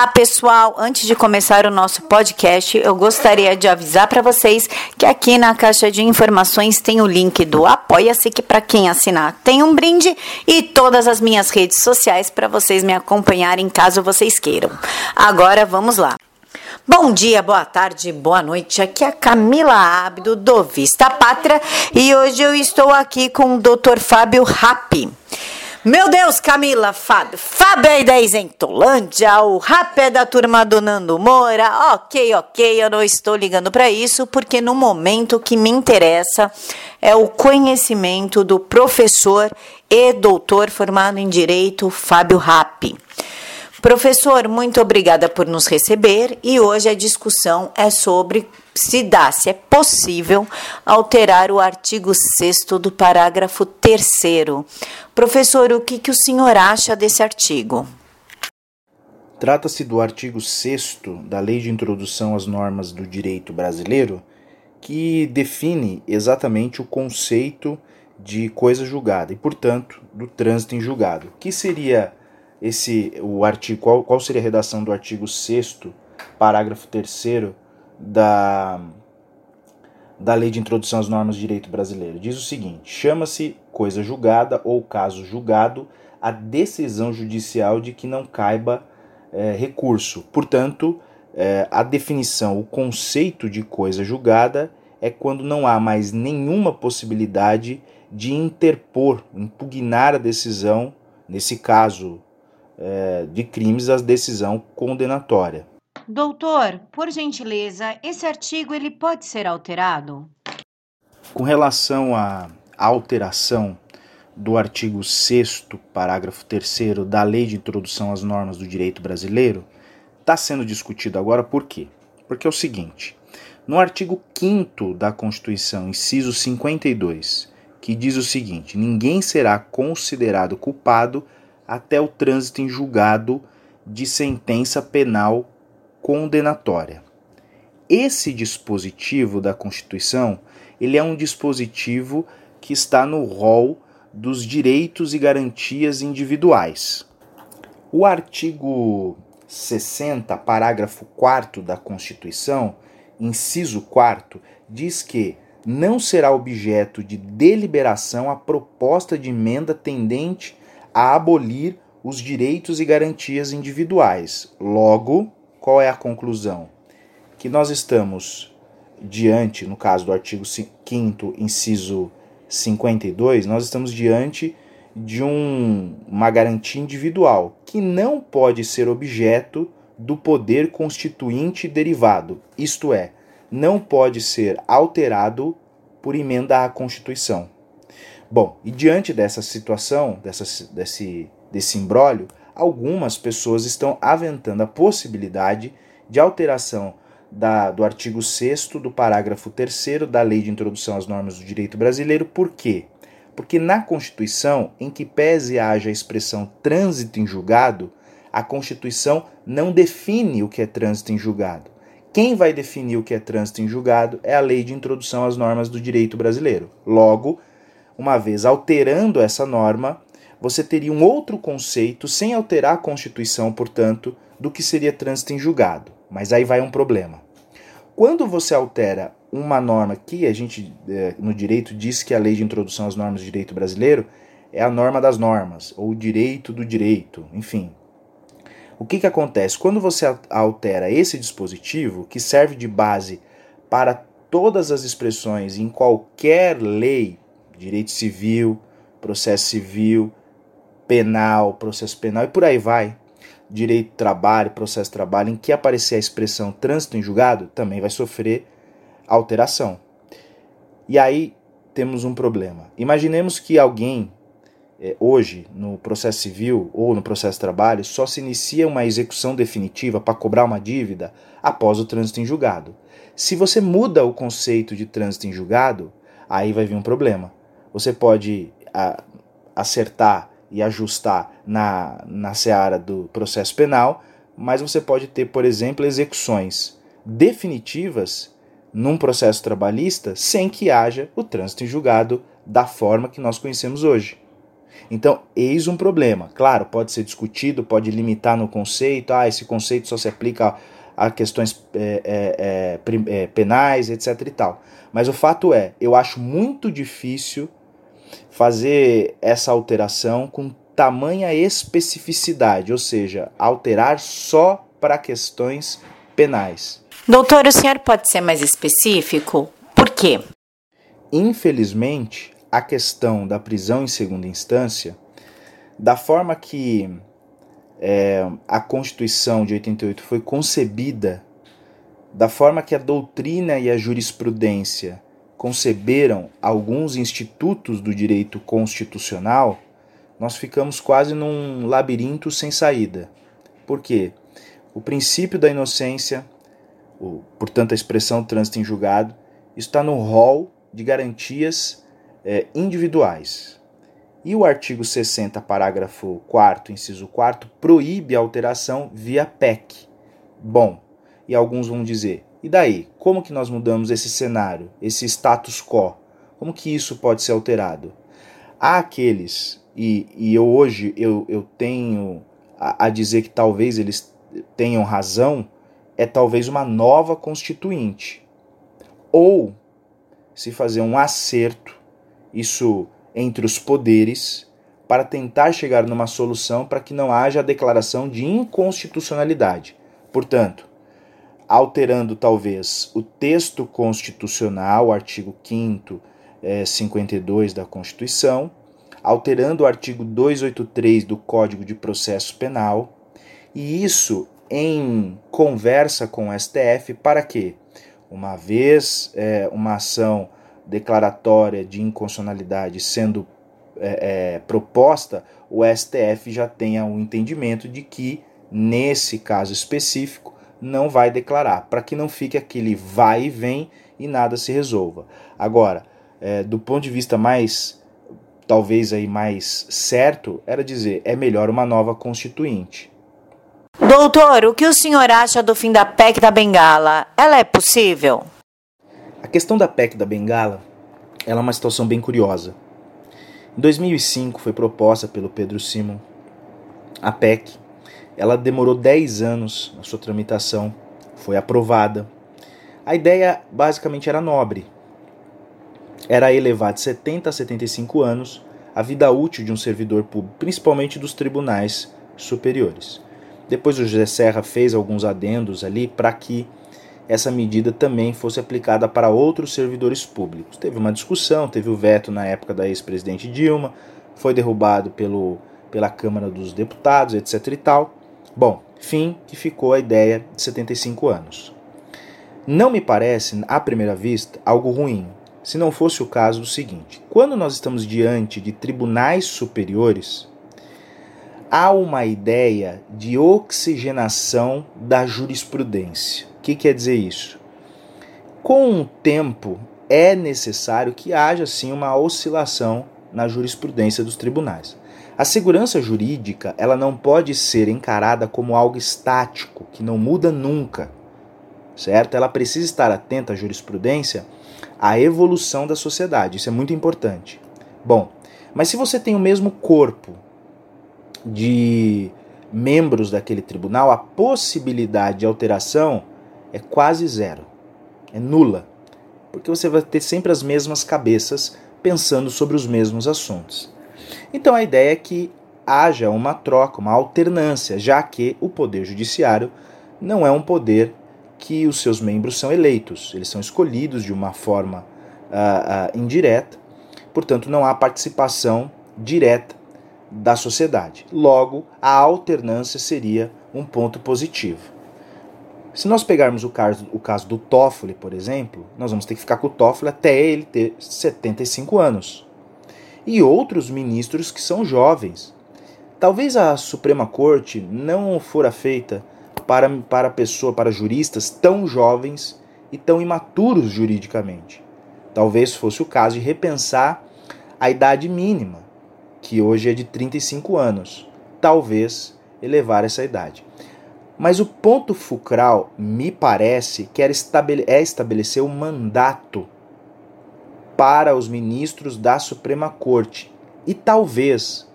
Olá, pessoal! Antes de começar o nosso podcast, eu gostaria de avisar para vocês que aqui na caixa de informações tem o link do Apoia-se, que para quem assinar tem um brinde, e todas as minhas redes sociais para vocês me acompanharem caso vocês queiram. Agora vamos lá. Bom dia, boa tarde, boa noite. Aqui é Camila Abdo do Vista Pátria e hoje eu estou aqui com o Dr. Fábio Rappi. Meu Deus, Camila, Fábio. Fábio é da Isentolândia, o rap é da turma do Nando Moura. Ok, ok, eu não estou ligando para isso, porque no momento que me interessa é o conhecimento do professor e doutor formado em Direito, Fábio Rappi. Professor, muito obrigada por nos receber e hoje a discussão é sobre se dá, se é possível alterar o artigo 6 do parágrafo 3 Professor, o que, que o senhor acha desse artigo? Trata-se do artigo 6 da Lei de Introdução às Normas do Direito Brasileiro, que define exatamente o conceito de coisa julgada e, portanto, do trânsito em julgado. que seria esse o artigo qual, qual seria a redação do artigo 6 parágrafo 3 da da Lei de Introdução às Normas de Direito Brasileiro. Diz o seguinte: chama-se coisa julgada ou caso julgado a decisão judicial de que não caiba é, recurso. Portanto, é, a definição, o conceito de coisa julgada é quando não há mais nenhuma possibilidade de interpor, impugnar a decisão, nesse caso é, de crimes a decisão condenatória. Doutor, por gentileza, esse artigo ele pode ser alterado? Com relação à alteração do artigo 6 parágrafo 3 da Lei de Introdução às Normas do Direito Brasileiro, está sendo discutido agora por quê? Porque é o seguinte, no artigo 5 da Constituição, inciso 52, que diz o seguinte: ninguém será considerado culpado até o trânsito em julgado de sentença penal condenatória. Esse dispositivo da Constituição, ele é um dispositivo que está no rol dos direitos e garantias individuais. O artigo 60, parágrafo 4 da Constituição, inciso 4, diz que não será objeto de deliberação a proposta de emenda tendente a abolir os direitos e garantias individuais. Logo, qual é a conclusão? Que nós estamos diante, no caso do artigo 5, inciso 52, nós estamos diante de um, uma garantia individual que não pode ser objeto do poder constituinte derivado, isto é, não pode ser alterado por emenda à Constituição. Bom, e diante dessa situação, dessa, desse, desse imbróglio, algumas pessoas estão aventando a possibilidade de alteração da, do artigo 6 do parágrafo 3 da Lei de Introdução às Normas do Direito Brasileiro. Por quê? Porque na Constituição, em que pese haja a expressão trânsito em julgado, a Constituição não define o que é trânsito em julgado. Quem vai definir o que é trânsito em julgado é a Lei de Introdução às Normas do Direito Brasileiro. Logo, uma vez alterando essa norma, você teria um outro conceito, sem alterar a Constituição, portanto, do que seria trânsito em julgado. Mas aí vai um problema. Quando você altera uma norma que a gente é, no direito diz que a lei de introdução às normas do direito brasileiro é a norma das normas, ou o direito do direito, enfim. O que, que acontece? Quando você altera esse dispositivo, que serve de base para todas as expressões em qualquer lei direito civil, processo civil, penal, processo penal e por aí vai. Direito do trabalho, processo de trabalho, em que aparecer a expressão trânsito em julgado, também vai sofrer alteração. E aí temos um problema. Imaginemos que alguém é, hoje no processo civil ou no processo de trabalho só se inicia uma execução definitiva para cobrar uma dívida após o trânsito em julgado. Se você muda o conceito de trânsito em julgado, aí vai vir um problema. Você pode acertar e ajustar na, na seara do processo penal, mas você pode ter, por exemplo, execuções definitivas num processo trabalhista sem que haja o trânsito em julgado da forma que nós conhecemos hoje. Então, eis um problema. Claro, pode ser discutido, pode limitar no conceito, ah, esse conceito só se aplica a questões é, é, é, penais, etc e tal. Mas o fato é, eu acho muito difícil fazer essa alteração com tamanha especificidade, ou seja, alterar só para questões penais. Doutor, o senhor pode ser mais específico? Por quê? Infelizmente, a questão da prisão em segunda instância, da forma que é, a Constituição de 88 foi concebida, da forma que a doutrina e a jurisprudência conceberam alguns institutos do direito constitucional, nós ficamos quase num labirinto sem saída. Por quê? O princípio da inocência, o, portanto a expressão trânsito em julgado, está no rol de garantias é, individuais. E o artigo 60, parágrafo 4, inciso 4, proíbe a alteração via PEC. Bom, e alguns vão dizer, e daí? Como que nós mudamos esse cenário, esse status quo? Como que isso pode ser alterado? Há aqueles, e, e eu hoje eu, eu tenho a, a dizer que talvez eles tenham razão, é talvez uma nova constituinte. Ou se fazer um acerto, isso entre os poderes para tentar chegar numa solução para que não haja a declaração de inconstitucionalidade. Portanto, alterando talvez o texto constitucional, artigo 5 é, 52 da Constituição, alterando o artigo 283 do Código de Processo Penal, e isso em conversa com o STF para que, uma vez é, uma ação declaratória de inconstitucionalidade sendo é, é, proposta, o STF já tenha o um entendimento de que, nesse caso específico, não vai declarar, para que não fique aquele vai e vem e nada se resolva. Agora, é, do ponto de vista mais, talvez aí mais certo, era dizer, é melhor uma nova constituinte. Doutor, o que o senhor acha do fim da PEC da Bengala? Ela é possível? A questão da PEC da Bengala ela é uma situação bem curiosa. Em 2005 foi proposta pelo Pedro Simon a PEC. Ela demorou 10 anos na sua tramitação, foi aprovada. A ideia basicamente era nobre. Era elevar de 70 a 75 anos a vida útil de um servidor público, principalmente dos tribunais superiores. Depois o José Serra fez alguns adendos ali para que essa medida também fosse aplicada para outros servidores públicos. Teve uma discussão, teve o veto na época da ex-presidente Dilma, foi derrubado pelo, pela Câmara dos Deputados, etc e tal. Bom, fim que ficou a ideia de 75 anos. Não me parece, à primeira vista, algo ruim, se não fosse o caso do seguinte: quando nós estamos diante de tribunais superiores, há uma ideia de oxigenação da jurisprudência. O que quer dizer isso? Com o tempo, é necessário que haja sim uma oscilação na jurisprudência dos tribunais. A segurança jurídica ela não pode ser encarada como algo estático, que não muda nunca, certo? Ela precisa estar atenta à jurisprudência, à evolução da sociedade. Isso é muito importante. Bom, mas se você tem o mesmo corpo de membros daquele tribunal, a possibilidade de alteração é quase zero, é nula, porque você vai ter sempre as mesmas cabeças pensando sobre os mesmos assuntos. Então a ideia é que haja uma troca, uma alternância, já que o poder judiciário não é um poder que os seus membros são eleitos, eles são escolhidos de uma forma uh, uh, indireta, portanto não há participação direta da sociedade. Logo, a alternância seria um ponto positivo. Se nós pegarmos o caso, o caso do Toffoli, por exemplo, nós vamos ter que ficar com o Toffoli até ele ter 75 anos. E outros ministros que são jovens. Talvez a Suprema Corte não fora feita para, para pessoa, para juristas tão jovens e tão imaturos juridicamente. Talvez fosse o caso de repensar a idade mínima, que hoje é de 35 anos. Talvez elevar essa idade. Mas o ponto fulcral, me parece, que é estabelecer um mandato para os ministros da Suprema Corte. E talvez,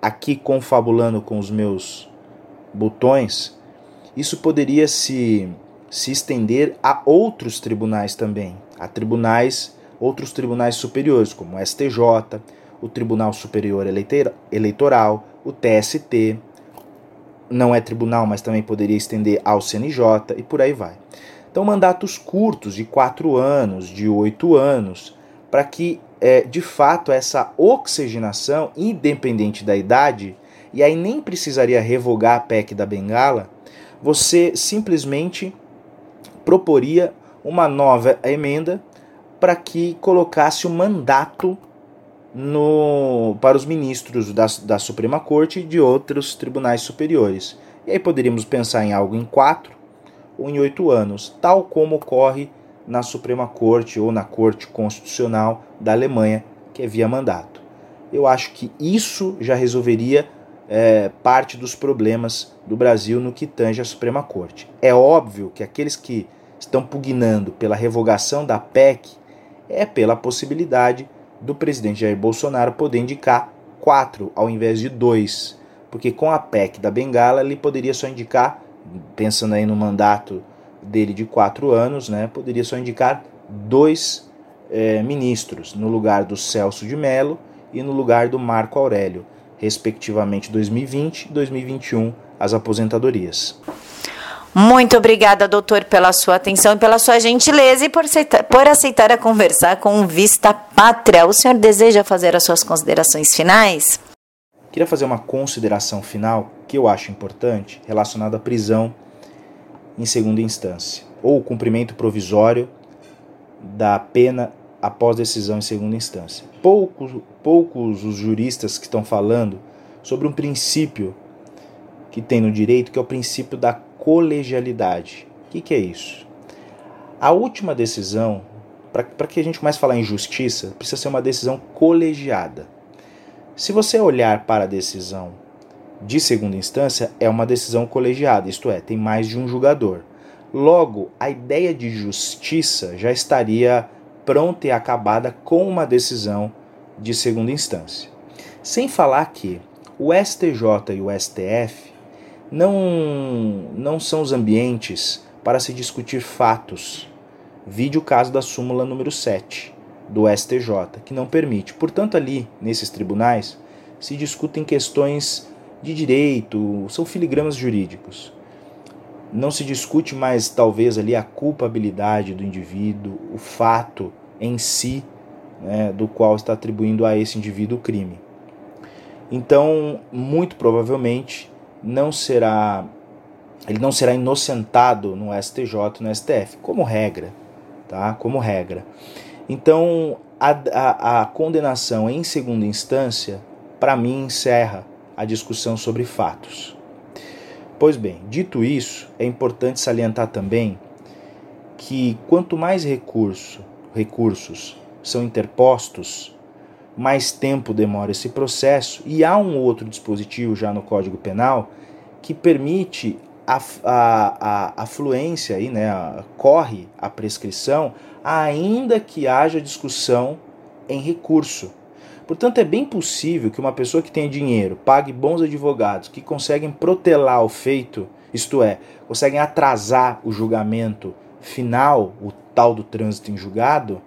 aqui confabulando com os meus botões, isso poderia se, se estender a outros tribunais também, a tribunais, outros tribunais superiores, como o STJ, o Tribunal Superior Eleitoral, o TST, não é tribunal, mas também poderia estender ao CNJ e por aí vai. Então, mandatos curtos, de quatro anos, de oito anos, para que, é, de fato, essa oxigenação, independente da idade, e aí nem precisaria revogar a PEC da Bengala, você simplesmente proporia uma nova emenda para que colocasse o mandato no, para os ministros da, da Suprema Corte e de outros tribunais superiores. E aí poderíamos pensar em algo em quatro ou em oito anos, tal como ocorre na Suprema Corte ou na Corte Constitucional da Alemanha, que é via mandato. Eu acho que isso já resolveria é, parte dos problemas do Brasil no que tange à Suprema Corte. É óbvio que aqueles que estão pugnando pela revogação da PEC é pela possibilidade do presidente Jair Bolsonaro poder indicar quatro ao invés de dois, porque com a PEC da Bengala ele poderia só indicar, pensando aí no mandato dele de quatro anos, né, poderia só indicar dois é, ministros, no lugar do Celso de Mello e no lugar do Marco Aurélio, respectivamente 2020 e 2021, as aposentadorias. Muito obrigada, doutor, pela sua atenção e pela sua gentileza e por aceitar, por aceitar a conversar com Vista Pátria. O senhor deseja fazer as suas considerações finais? Queria fazer uma consideração final que eu acho importante relacionada à prisão em segunda instância ou cumprimento provisório da pena após decisão em segunda instância. Poucos, poucos os juristas que estão falando sobre um princípio que tem no direito, que é o princípio da colegialidade. O que, que é isso? A última decisão, para que a gente comece a falar em justiça, precisa ser uma decisão colegiada. Se você olhar para a decisão de segunda instância, é uma decisão colegiada, isto é, tem mais de um julgador. Logo, a ideia de justiça já estaria pronta e acabada com uma decisão de segunda instância. Sem falar que o STJ e o STF não, não são os ambientes para se discutir fatos. Vide o caso da súmula número 7 do STJ, que não permite. Portanto, ali, nesses tribunais, se discutem questões de direito, são filigramas jurídicos. Não se discute mais, talvez, ali a culpabilidade do indivíduo, o fato em si, né, do qual está atribuindo a esse indivíduo o crime. Então, muito provavelmente, não será ele não será inocentado no STJ, no STF, como regra, tá? Como regra. Então, a, a, a condenação em segunda instância, para mim, encerra a discussão sobre fatos. Pois bem, dito isso, é importante salientar também que quanto mais recurso, recursos são interpostos, mais tempo demora esse processo e há um outro dispositivo já no Código Penal que permite a, a, a, a fluência, aí, né, a, corre a prescrição, ainda que haja discussão em recurso. Portanto, é bem possível que uma pessoa que tenha dinheiro pague bons advogados que conseguem protelar o feito, isto é, conseguem atrasar o julgamento final, o tal do trânsito em julgado,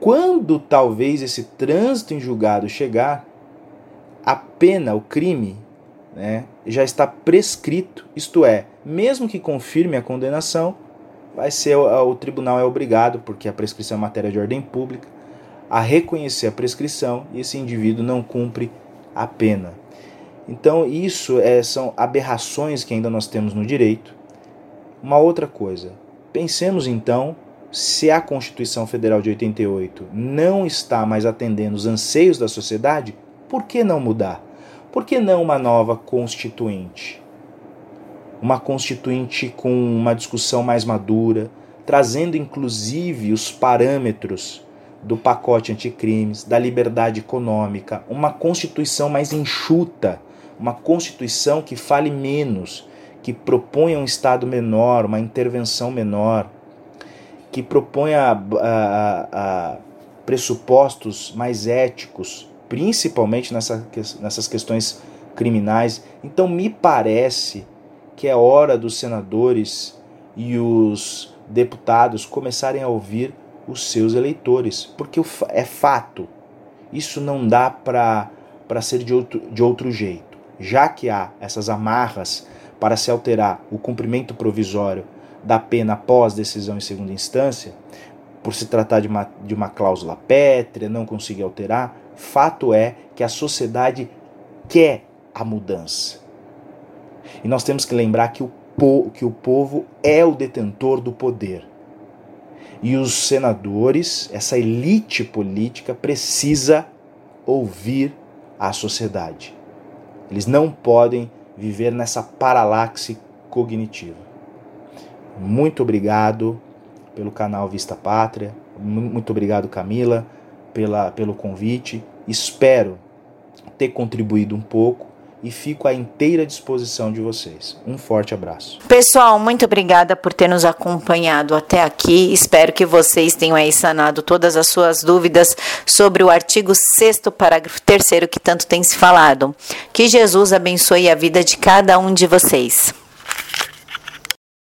quando talvez esse trânsito em julgado chegar, a pena, o crime, né, já está prescrito, isto é, mesmo que confirme a condenação, vai ser o, o tribunal é obrigado, porque a prescrição é matéria de ordem pública, a reconhecer a prescrição e esse indivíduo não cumpre a pena. Então, isso é, são aberrações que ainda nós temos no direito. Uma outra coisa, pensemos então se a Constituição Federal de 88 não está mais atendendo os anseios da sociedade, por que não mudar? Por que não uma nova constituinte? Uma constituinte com uma discussão mais madura, trazendo inclusive os parâmetros do pacote anticrimes, da liberdade econômica, uma constituição mais enxuta, uma constituição que fale menos, que proponha um Estado menor, uma intervenção menor que propõe a, a, a pressupostos mais éticos principalmente nessa, nessas questões criminais. Então, me parece que é hora dos senadores e os deputados começarem a ouvir os seus eleitores, porque é fato. Isso não dá para ser de outro, de outro jeito. Já que há essas amarras para se alterar o cumprimento provisório da pena após decisão em segunda instância, por se tratar de uma, de uma cláusula pétrea, não conseguir alterar, fato é que a sociedade quer a mudança. E nós temos que lembrar que o, que o povo é o detentor do poder. E os senadores, essa elite política, precisa ouvir a sociedade. Eles não podem viver nessa paralaxe cognitiva. Muito obrigado pelo canal Vista Pátria. Muito obrigado, Camila, pela, pelo convite. Espero ter contribuído um pouco e fico à inteira disposição de vocês. Um forte abraço. Pessoal, muito obrigada por ter nos acompanhado até aqui. Espero que vocês tenham aí sanado todas as suas dúvidas sobre o artigo 6 parágrafo 3 que tanto tem se falado. Que Jesus abençoe a vida de cada um de vocês.